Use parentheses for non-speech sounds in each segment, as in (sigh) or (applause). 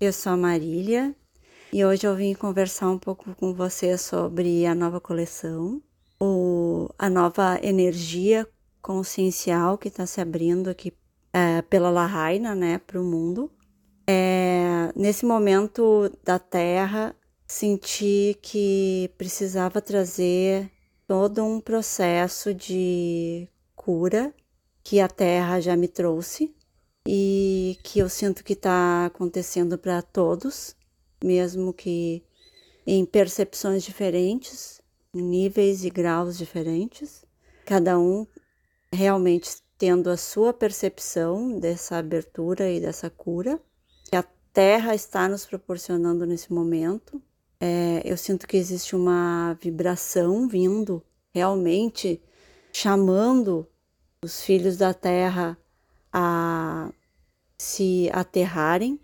Eu sou a Marília e hoje eu vim conversar um pouco com você sobre a nova coleção, a nova energia consciencial que está se abrindo aqui é, pela Lahaina, né, para o mundo. É, nesse momento da Terra, senti que precisava trazer todo um processo de cura que a Terra já me trouxe e que eu sinto que está acontecendo para todos, mesmo que em percepções diferentes, em níveis e graus diferentes, cada um realmente tendo a sua percepção dessa abertura e dessa cura que a Terra está nos proporcionando nesse momento. É, eu sinto que existe uma vibração vindo, realmente chamando os filhos da Terra a se aterrarem,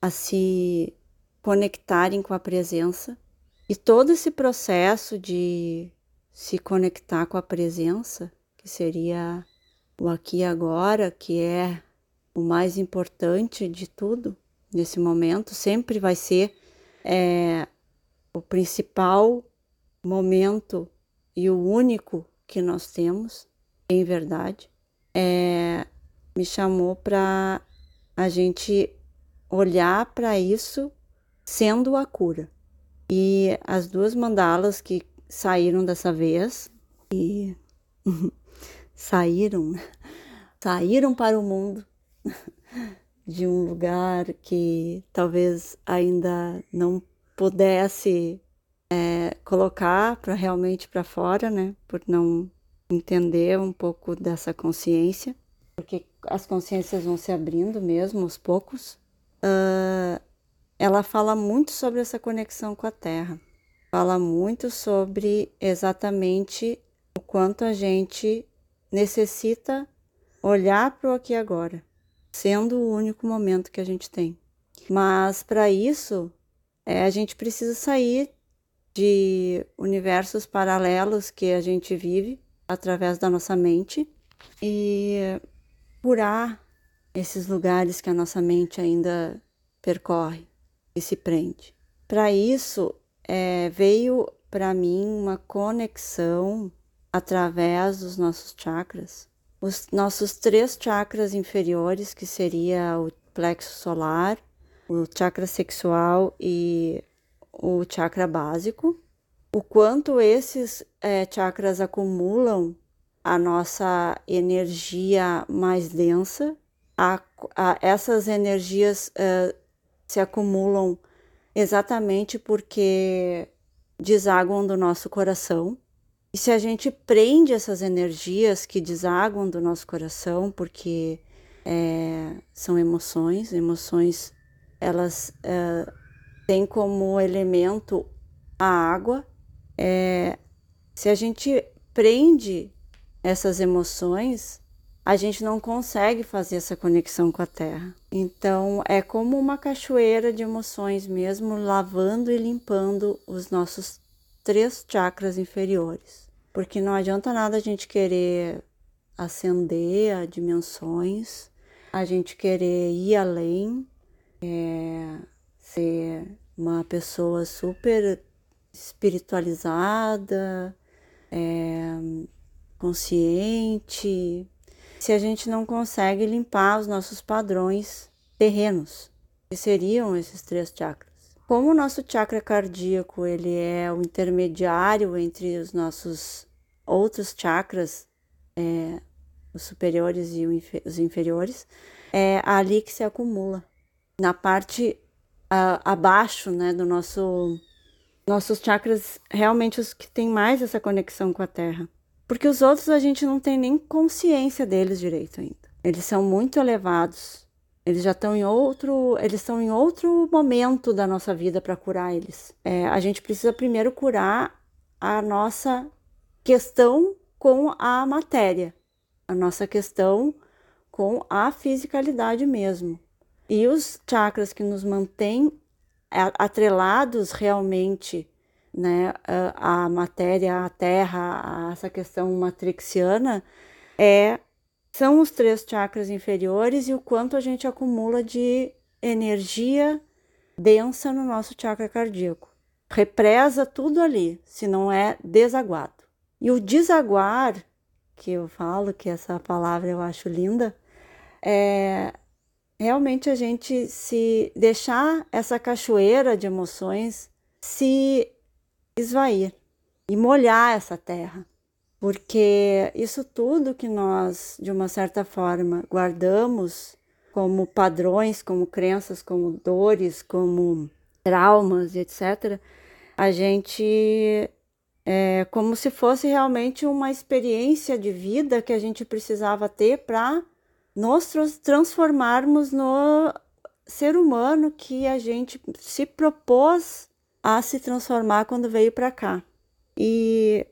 a se conectarem com a presença. E todo esse processo de se conectar com a presença, que seria o aqui e agora, que é o mais importante de tudo nesse momento, sempre vai ser é, o principal momento e o único que nós temos, em verdade, é, me chamou para a gente olhar para isso sendo a cura. E as duas mandalas que saíram dessa vez e (laughs) saíram, saíram para o mundo (laughs) de um lugar que talvez ainda não pudesse é, colocar para realmente para fora, né? Por não entender um pouco dessa consciência porque as consciências vão se abrindo mesmo aos poucos, uh, ela fala muito sobre essa conexão com a Terra. Fala muito sobre exatamente o quanto a gente necessita olhar para o aqui e agora, sendo o único momento que a gente tem. Mas para isso, é, a gente precisa sair de universos paralelos que a gente vive através da nossa mente e curar esses lugares que a nossa mente ainda percorre e se prende. Para isso, é, veio para mim uma conexão através dos nossos chakras, os nossos três chakras inferiores, que seria o plexo solar, o chakra sexual e o chakra básico, o quanto esses é, chakras acumulam a nossa energia mais densa. A, a, essas energias uh, se acumulam exatamente porque desaguam do nosso coração. E se a gente prende essas energias que desaguam do nosso coração, porque é, são emoções, emoções elas é, têm como elemento a água. É, se a gente prende essas emoções, a gente não consegue fazer essa conexão com a terra. Então, é como uma cachoeira de emoções mesmo, lavando e limpando os nossos três chakras inferiores. Porque não adianta nada a gente querer ascender a dimensões, a gente querer ir além, é, ser uma pessoa super espiritualizada, é, consciente, se a gente não consegue limpar os nossos padrões terrenos, que seriam esses três chakras. Como o nosso chakra cardíaco ele é o intermediário entre os nossos outros chakras, é, os superiores e os inferiores, é ali que se acumula. Na parte a, abaixo né, do nosso nossos chakras, realmente os que têm mais essa conexão com a Terra. Porque os outros a gente não tem nem consciência deles direito ainda. Eles são muito elevados. Eles já estão em outro, eles estão em outro momento da nossa vida para curar eles. É, a gente precisa primeiro curar a nossa questão com a matéria, a nossa questão com a fisicalidade mesmo. E os chakras que nos mantêm atrelados realmente né, a, matéria, a terra, essa questão matrixiana, é, são os três chakras inferiores e o quanto a gente acumula de energia densa no nosso chakra cardíaco. Represa tudo ali, se não é desaguado. E o desaguar, que eu falo, que essa palavra eu acho linda, é realmente a gente se deixar essa cachoeira de emoções se esvair e molhar essa terra. Porque isso tudo que nós, de uma certa forma, guardamos como padrões, como crenças, como dores, como traumas, etc., a gente é como se fosse realmente uma experiência de vida que a gente precisava ter para nós transformarmos no ser humano que a gente se propôs a se transformar quando veio para cá. E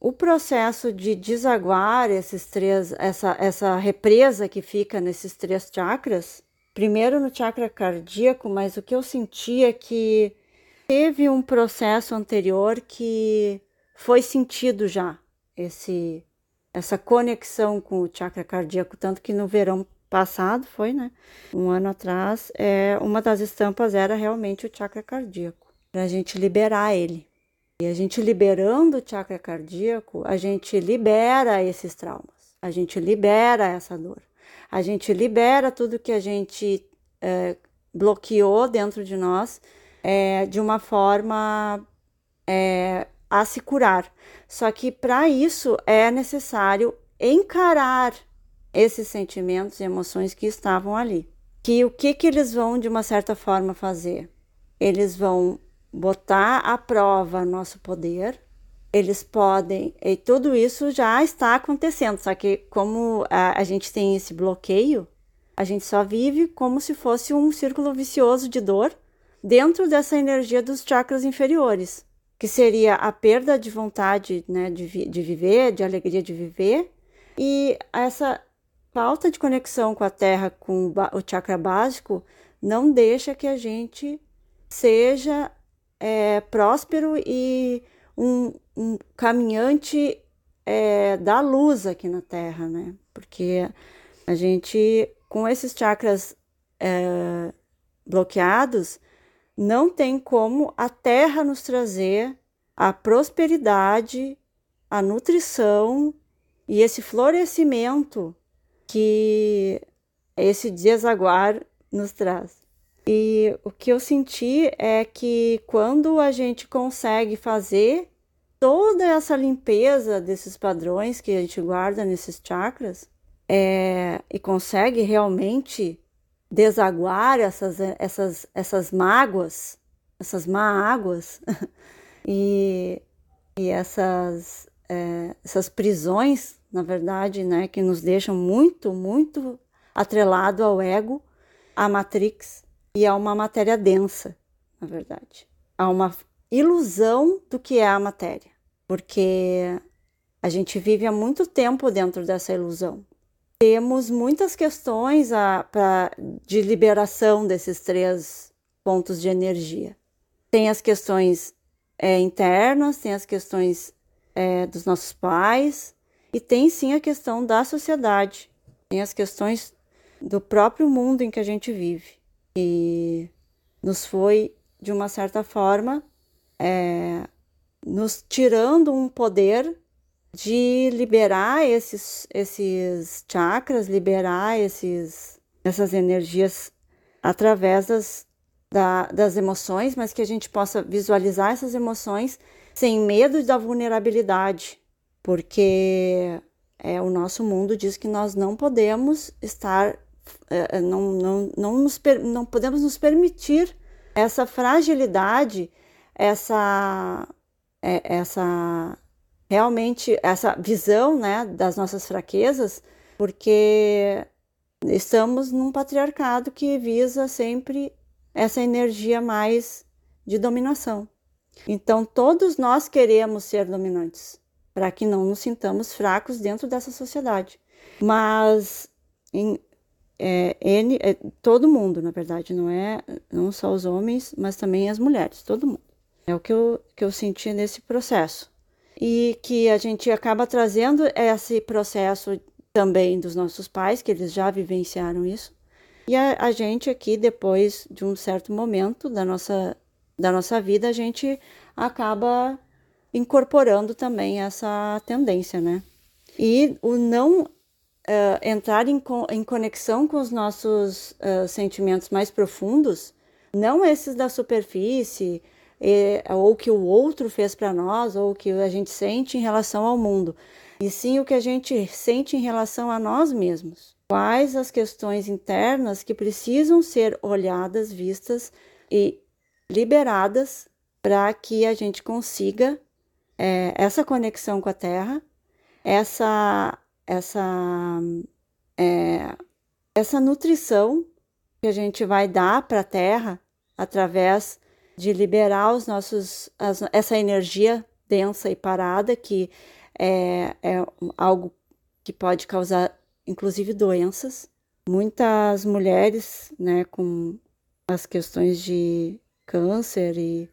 o processo de desaguar esses três, essa, essa represa que fica nesses três chakras, primeiro no chakra cardíaco, mas o que eu senti é que teve um processo anterior que foi sentido já esse essa conexão com o chakra cardíaco, tanto que no verão passado foi, né? Um ano atrás, é, uma das estampas era realmente o chakra cardíaco, para a gente liberar ele. E a gente liberando o chakra cardíaco, a gente libera esses traumas, a gente libera essa dor, a gente libera tudo que a gente é, bloqueou dentro de nós é, de uma forma é, a se curar. Só que para isso é necessário encarar esses sentimentos e emoções que estavam ali. Que o que, que eles vão de uma certa forma fazer? Eles vão botar à prova nosso poder. Eles podem, e tudo isso já está acontecendo, só que como a, a gente tem esse bloqueio, a gente só vive como se fosse um círculo vicioso de dor dentro dessa energia dos chakras inferiores, que seria a perda de vontade né, de, vi de viver, de alegria de viver, e essa falta de conexão com a Terra, com o chakra básico, não deixa que a gente seja é, próspero e um, um caminhante é, da luz aqui na Terra, né? Porque a gente, com esses chakras é, bloqueados, não tem como a Terra nos trazer a prosperidade, a nutrição e esse florescimento que esse desaguar nos traz. E o que eu senti é que quando a gente consegue fazer toda essa limpeza desses padrões que a gente guarda nesses chakras é, e consegue realmente desaguar essas, essas, essas mágoas, essas má águas (laughs) e, e essas, é, essas prisões, na verdade, né, que nos deixam muito, muito atrelado ao ego, à matrix e a uma matéria densa, na verdade. Há uma ilusão do que é a matéria, porque a gente vive há muito tempo dentro dessa ilusão. Temos muitas questões a, pra, de liberação desses três pontos de energia. Tem as questões é, internas, tem as questões é, dos nossos pais, e tem sim a questão da sociedade, tem as questões do próprio mundo em que a gente vive e nos foi, de uma certa forma, é, nos tirando um poder de liberar esses, esses chakras, liberar esses, essas energias através das, da, das emoções, mas que a gente possa visualizar essas emoções sem medo da vulnerabilidade, porque é, o nosso mundo diz que nós não podemos estar não, não, não, nos, não podemos nos permitir essa fragilidade, essa, é, essa realmente essa visão né, das nossas fraquezas, porque estamos num patriarcado que visa sempre essa energia mais de dominação. Então, todos nós queremos ser dominantes, para que não nos sintamos fracos dentro dessa sociedade. Mas, em, é, N, é, todo mundo, na verdade, não é não só os homens, mas também as mulheres, todo mundo. É o que eu, que eu senti nesse processo. E que a gente acaba trazendo esse processo também dos nossos pais, que eles já vivenciaram isso, E a, a gente aqui, depois de um certo momento da nossa, da nossa vida, a gente acaba incorporando também essa tendência, né? E o não uh, entrar em, em, conexão com os nossos uh, sentimentos mais profundos, não esses da superfície, ou que o outro fez para nós, ou que a gente sente em relação ao mundo, e sim o que a gente sente em relação a nós mesmos. Quais as questões internas que precisam ser olhadas, vistas e liberadas para que a gente consiga é, essa conexão com a Terra, essa, essa, é, essa nutrição que a gente vai dar para a Terra através de liberar os nossos, as, essa energia densa e parada que é, é algo que pode causar inclusive doenças. Muitas mulheres, né, com as questões de câncer e,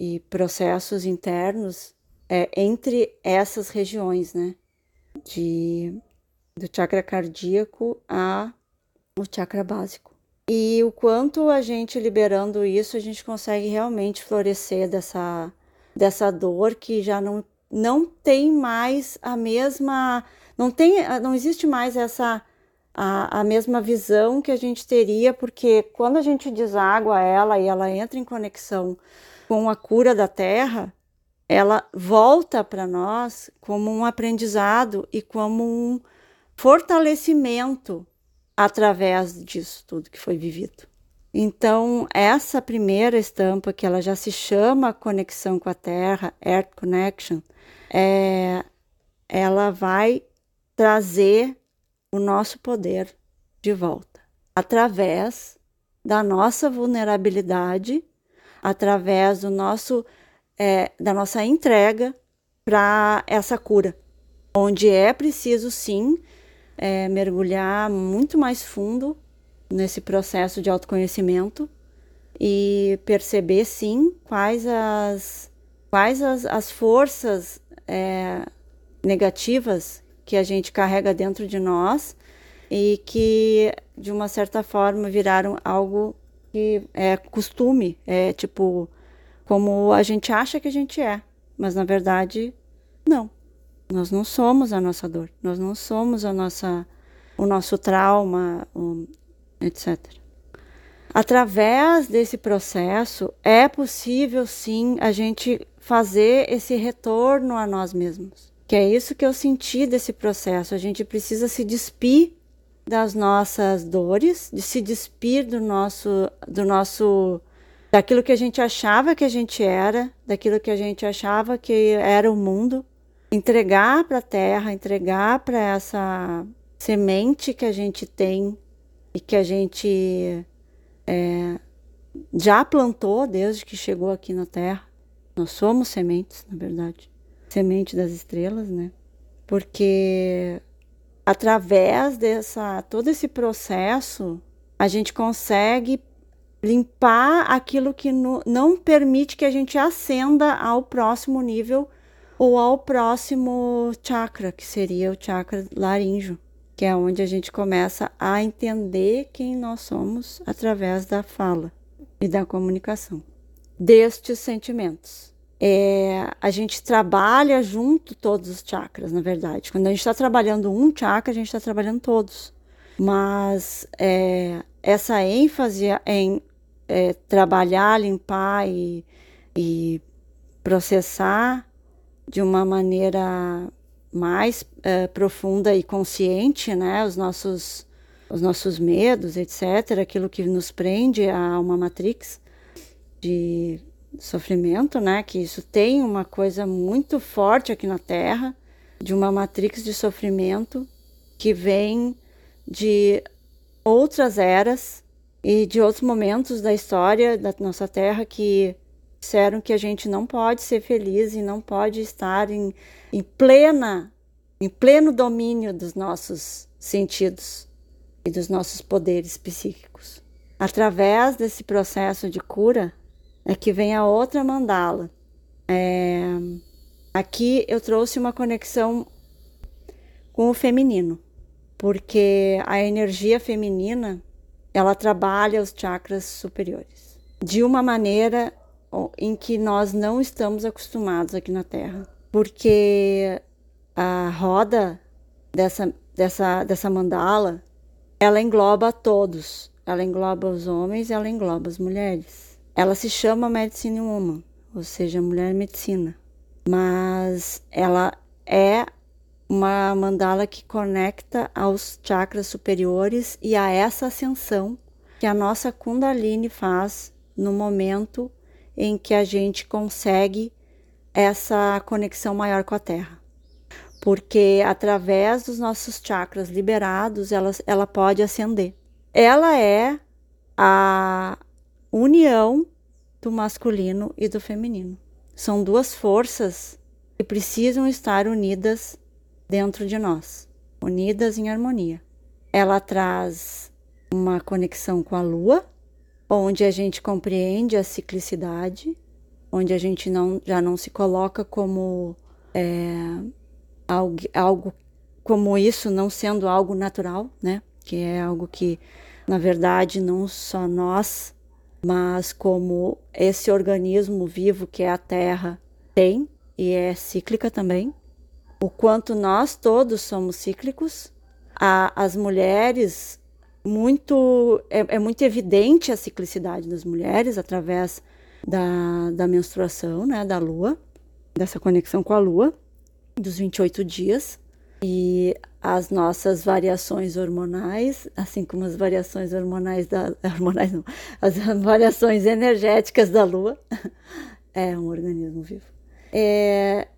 e processos internos é, entre essas regiões, né, de, do chakra cardíaco a o chakra básico. E o quanto a gente liberando isso, a gente consegue realmente florescer dessa, dessa dor que já não, não tem mais a mesma não tem, não existe mais essa a, a mesma visão que a gente teria, porque quando a gente deságua ela e ela entra em conexão com a cura da Terra, ela volta para nós como um aprendizado e como um fortalecimento através disso tudo que foi vivido. Então, essa primeira estampa, que ela já se chama Conexão com a Terra, Earth Connection, é, ela vai trazer o nosso poder de volta através da nossa vulnerabilidade, através do nosso é, da nossa entrega para essa cura, onde é preciso sim é, mergulhar muito mais fundo nesse processo de autoconhecimento e perceber sim quais as quais as, as forças é, negativas que a gente carrega dentro de nós e que de uma certa forma viraram algo que é costume, é tipo como a gente acha que a gente é, mas na verdade não. Nós não somos a nossa dor, nós não somos a nossa o nosso trauma, etc. Através desse processo é possível sim a gente fazer esse retorno a nós mesmos. Que é isso que eu senti desse processo. A gente precisa se despir das nossas dores, de se despir do nosso, do nosso, daquilo que a gente achava que a gente era, daquilo que a gente achava que era o mundo, entregar para a terra, entregar para essa semente que a gente tem e que a gente é, já plantou desde que chegou aqui na Terra. Nós somos sementes, na verdade semente das estrelas, né? Porque através dessa todo esse processo a gente consegue limpar aquilo que no, não permite que a gente ascenda ao próximo nível ou ao próximo chakra, que seria o chakra laríngeo, que é onde a gente começa a entender quem nós somos através da fala e da comunicação destes sentimentos é, a gente trabalha junto todos os chakras, na verdade. Quando a gente está trabalhando um chakra, a gente está trabalhando todos. Mas é, essa ênfase em é, trabalhar, limpar e, e, processar de uma maneira mais é, profunda e consciente, né, os nossos os nossos medos, etc., aquilo que nos prende a uma matrix de sofrimento, né? Que isso tem uma coisa muito forte aqui na Terra, de uma matrix de sofrimento que vem de outras eras e de outros momentos da história da nossa Terra que disseram que a gente não pode ser feliz e não pode estar em, em plena em pleno domínio dos nossos sentidos e dos nossos poderes psíquicos. Através desse processo de cura, Aqui vem a outra mandala. É, aqui eu trouxe uma conexão com o feminino, porque a energia feminina ela trabalha os chakras superiores. De uma maneira em que nós não estamos acostumados aqui na Terra, porque a roda dessa, dessa, dessa mandala ela engloba todos, ela engloba os homens, ela engloba as mulheres. Ela se chama Medicine Woman, ou seja, mulher medicina, mas ela é uma mandala que conecta aos chakras superiores e a essa ascensão que a nossa Kundalini faz no momento em que a gente consegue essa conexão maior com a Terra. Porque através dos nossos chakras liberados, ela, ela pode ascender. Ela é a união do masculino e do feminino. São duas forças que precisam estar unidas dentro de nós, unidas em harmonia. Ela traz uma conexão com a lua, onde a gente compreende a ciclicidade, onde a gente não, já não se coloca como é, algo, algo como isso não sendo algo natural, né? Que é algo que, na verdade, não só nós, mas como esse organismo vivo que é a Terra tem e é cíclica também. O quanto nós todos somos cíclicos. A, as mulheres muito é, é, muito evidente a ciclicidade das mulheres através da, da menstruação, né, da lua, dessa conexão com a lua, dos 28 dias. E as nossas variações hormonais, assim como as variações hormonais da (laughs) hormonais não, as variações energéticas da lua, (laughs) é um organismo vivo. É,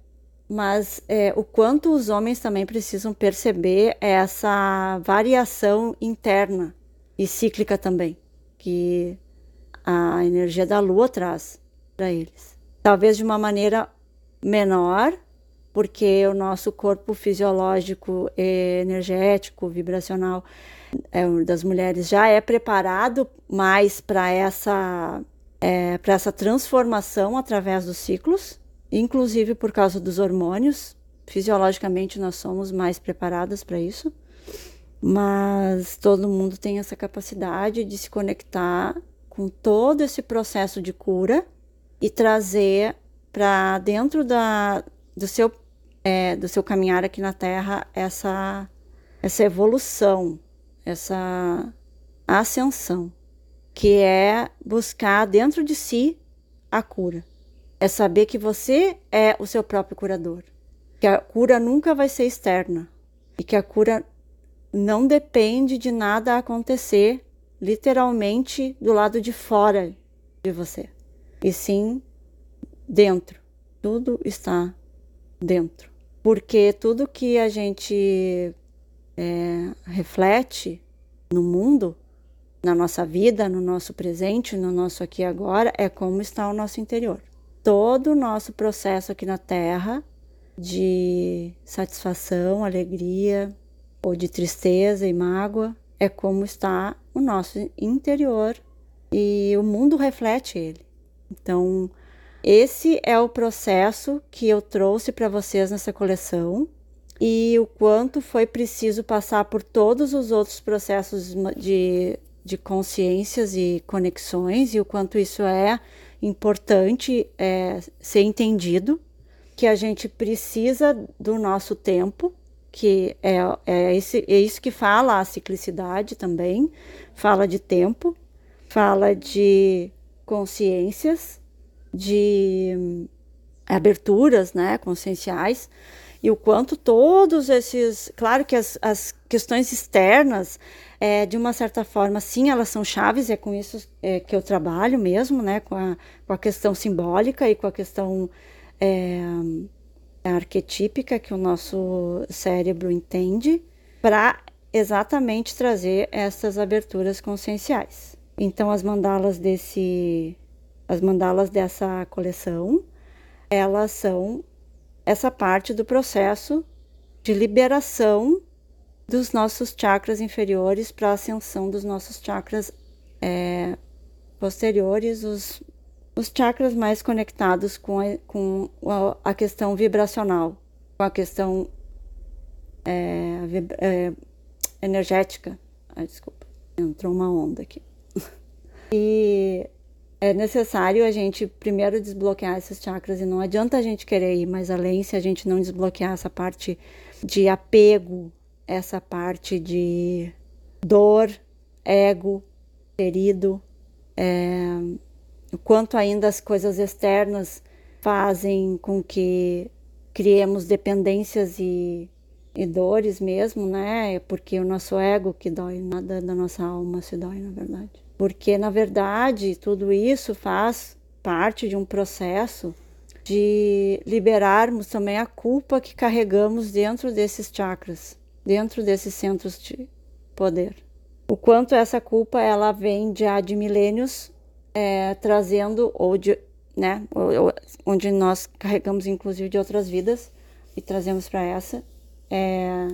mas é, o quanto os homens também precisam perceber essa variação interna e cíclica também, que a energia da lua traz para eles. Talvez de uma maneira menor, porque o nosso corpo fisiológico, energético, vibracional é, das mulheres já é preparado mais para essa, é, essa transformação através dos ciclos inclusive por causa dos hormônios. Fisiologicamente nós somos mais preparadas para isso, mas todo mundo tem essa capacidade de se conectar com todo esse processo de cura e trazer para dentro da, do, seu, é, do seu caminhar aqui na Terra essa, essa evolução, essa ascensão, que é buscar dentro de si a cura é saber que você é o seu próprio curador. Que a cura nunca vai ser externa e que a cura não depende de nada acontecer literalmente do lado de fora de você, e sim dentro. Tudo está dentro. Porque tudo que a gente é, reflete no mundo, na nossa vida, no nosso presente, no nosso aqui e agora, é como está o nosso interior todo o nosso processo aqui na Terra de satisfação, alegria ou de tristeza e mágoa é como está o nosso interior e o mundo reflete ele. Então, esse é o processo que eu trouxe para vocês nessa coleção e o quanto foi preciso passar por todos os outros processos de, de consciências e conexões e o quanto isso é importante é, ser entendido que a gente precisa do nosso tempo, que é, é, esse, é isso que fala a ciclicidade também, fala de tempo, fala de consciências, de hum, aberturas né, conscienciais, e o quanto todos esses. Claro que as, as questões externas é, de uma certa forma, sim, elas são chaves, é com isso é, que eu trabalho mesmo, né, com a, com a questão simbólica e com a questão é, arquetípica que o nosso cérebro entende, para exatamente trazer essas aberturas conscienciais. Então, as mandalas desse, as mandalas dessa coleção, elas são essa parte do processo de liberação dos nossos chakras inferiores para a ascensão dos nossos chakras é, posteriores, os, os chakras mais conectados com a, com a, questão vibracional, com a questão é, é, energética. Ai, desculpa. Entrou uma onda aqui. (laughs) e é necessário a gente primeiro desbloquear esses chakras e não adianta a gente querer ir mais além se a gente não desbloquear essa parte de apego, essa parte de dor, ego, ferido, é, o quanto ainda as coisas externas fazem com que criemos dependências e, e dores mesmo, né? Porque o nosso ego que dói, nada da nossa alma se dói, na verdade. Porque, na verdade, tudo isso faz parte de um processo de liberarmos também a culpa que carregamos dentro desses chakras, dentro desses centros de poder. O quanto essa culpa ela vem já de milênios é, trazendo ou de né? Onde nós carregamos inclusive de outras vidas e trazemos para essa, é,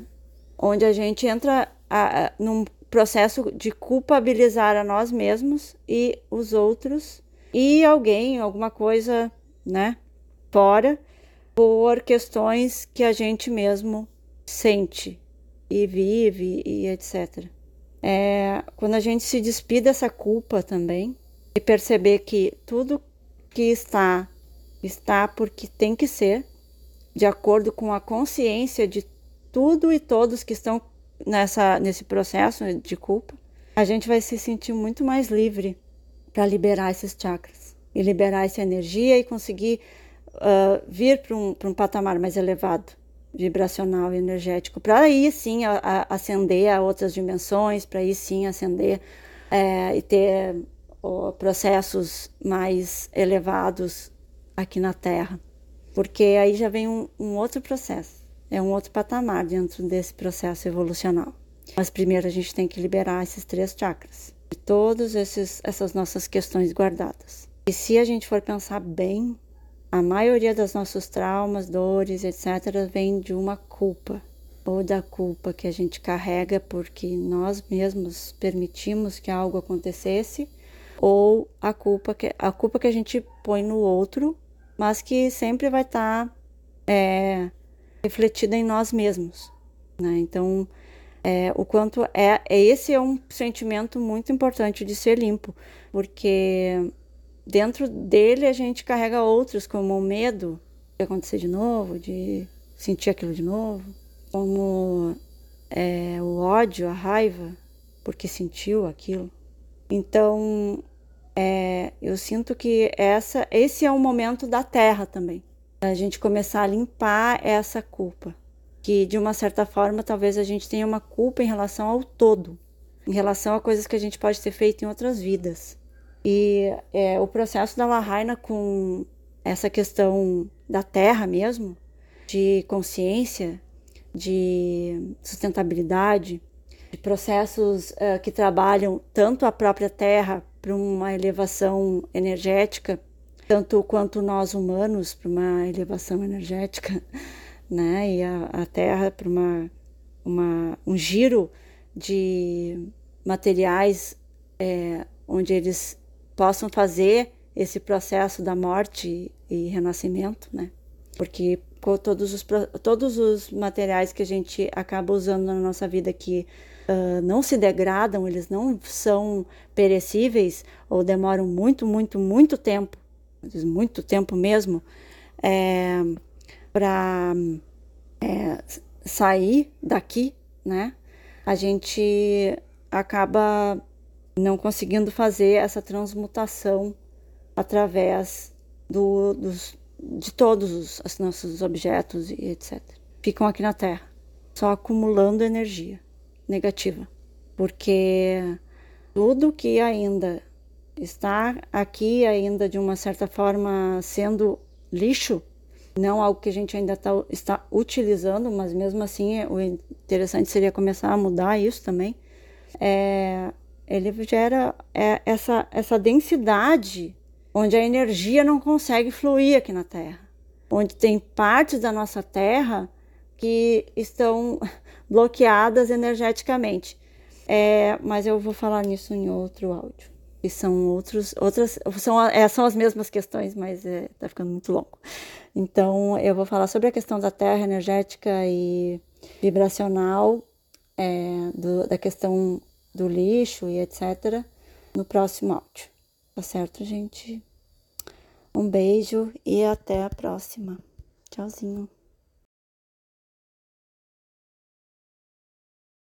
onde a gente entra a, a, num processo de culpabilizar a nós mesmos e os outros e alguém, alguma coisa, né? Fora por questões que a gente mesmo sente e vive e etc. É, quando a gente se despide dessa culpa também e perceber que tudo que está, está porque tem que ser, de acordo com a consciência de tudo e todos que estão nessa, nesse processo de culpa, a gente vai se sentir muito mais livre para liberar esses chakras e liberar essa energia e conseguir uh, vir para um, um patamar mais elevado, vibracional e energético, para aí sim a, a, ascender a outras dimensões, para aí sim ascender é, e ter processos mais elevados aqui na Terra, porque aí já vem um, um outro processo, é um outro patamar dentro desse processo evolucional. Mas primeiro a gente tem que liberar esses três chakras, de todas essas nossas questões guardadas. E se a gente for pensar bem, a maioria dos nossos traumas, dores, etc., vem de uma culpa, ou da culpa que a gente carrega porque nós mesmos permitimos que algo acontecesse ou a culpa que a culpa que a gente põe no outro, mas que sempre vai estar tá, é, refletida em nós mesmos, né? Então, é, o quanto é, é esse é um sentimento muito importante de ser limpo, porque dentro dele a gente carrega outros como o medo de acontecer de novo, de sentir aquilo de novo, como é, o ódio, a raiva, porque sentiu aquilo. Então, é, eu sinto que essa, esse é o momento da Terra também, a gente começar a limpar essa culpa, que de uma certa forma talvez a gente tenha uma culpa em relação ao todo, em relação a coisas que a gente pode ter feito em outras vidas. E é, o processo da Lahaina com essa questão da Terra mesmo, de consciência, de sustentabilidade, de processos uh, que trabalham tanto a própria Terra para uma elevação energética, tanto quanto nós humanos para uma elevação energética, (laughs) né? E a, a Terra para uma, uma, um giro de materiais é, onde eles possam fazer esse processo da morte e renascimento, né? Porque todos os, todos os materiais que a gente acaba usando na nossa vida aqui uh, não se degradam, eles não são perecíveis ou demoram muito, muito, muito tempo, muito tempo mesmo, é, para é, sair daqui, né? A gente acaba não conseguindo fazer essa transmutação através do, dos, de todos os, os nossos objetos e etc. Ficam aqui na Terra, só acumulando energia negativa, porque tudo que ainda está aqui, ainda de uma certa forma sendo lixo, não algo que a gente ainda tá, está utilizando, mas mesmo assim o interessante seria começar a mudar isso também. É, ele gera é, essa, essa densidade onde a energia não consegue fluir aqui na Terra, onde tem partes da nossa Terra que estão (laughs) bloqueadas energeticamente. É, mas eu vou falar nisso em outro áudio. E são outros, outras, são, é, são as mesmas questões, mas está é, tá ficando muito longo. Então, eu vou falar sobre a questão da terra energética e vibracional, é, do, da questão do lixo e etc. no próximo áudio. Tá certo, gente? Um beijo e até a próxima. Tchauzinho.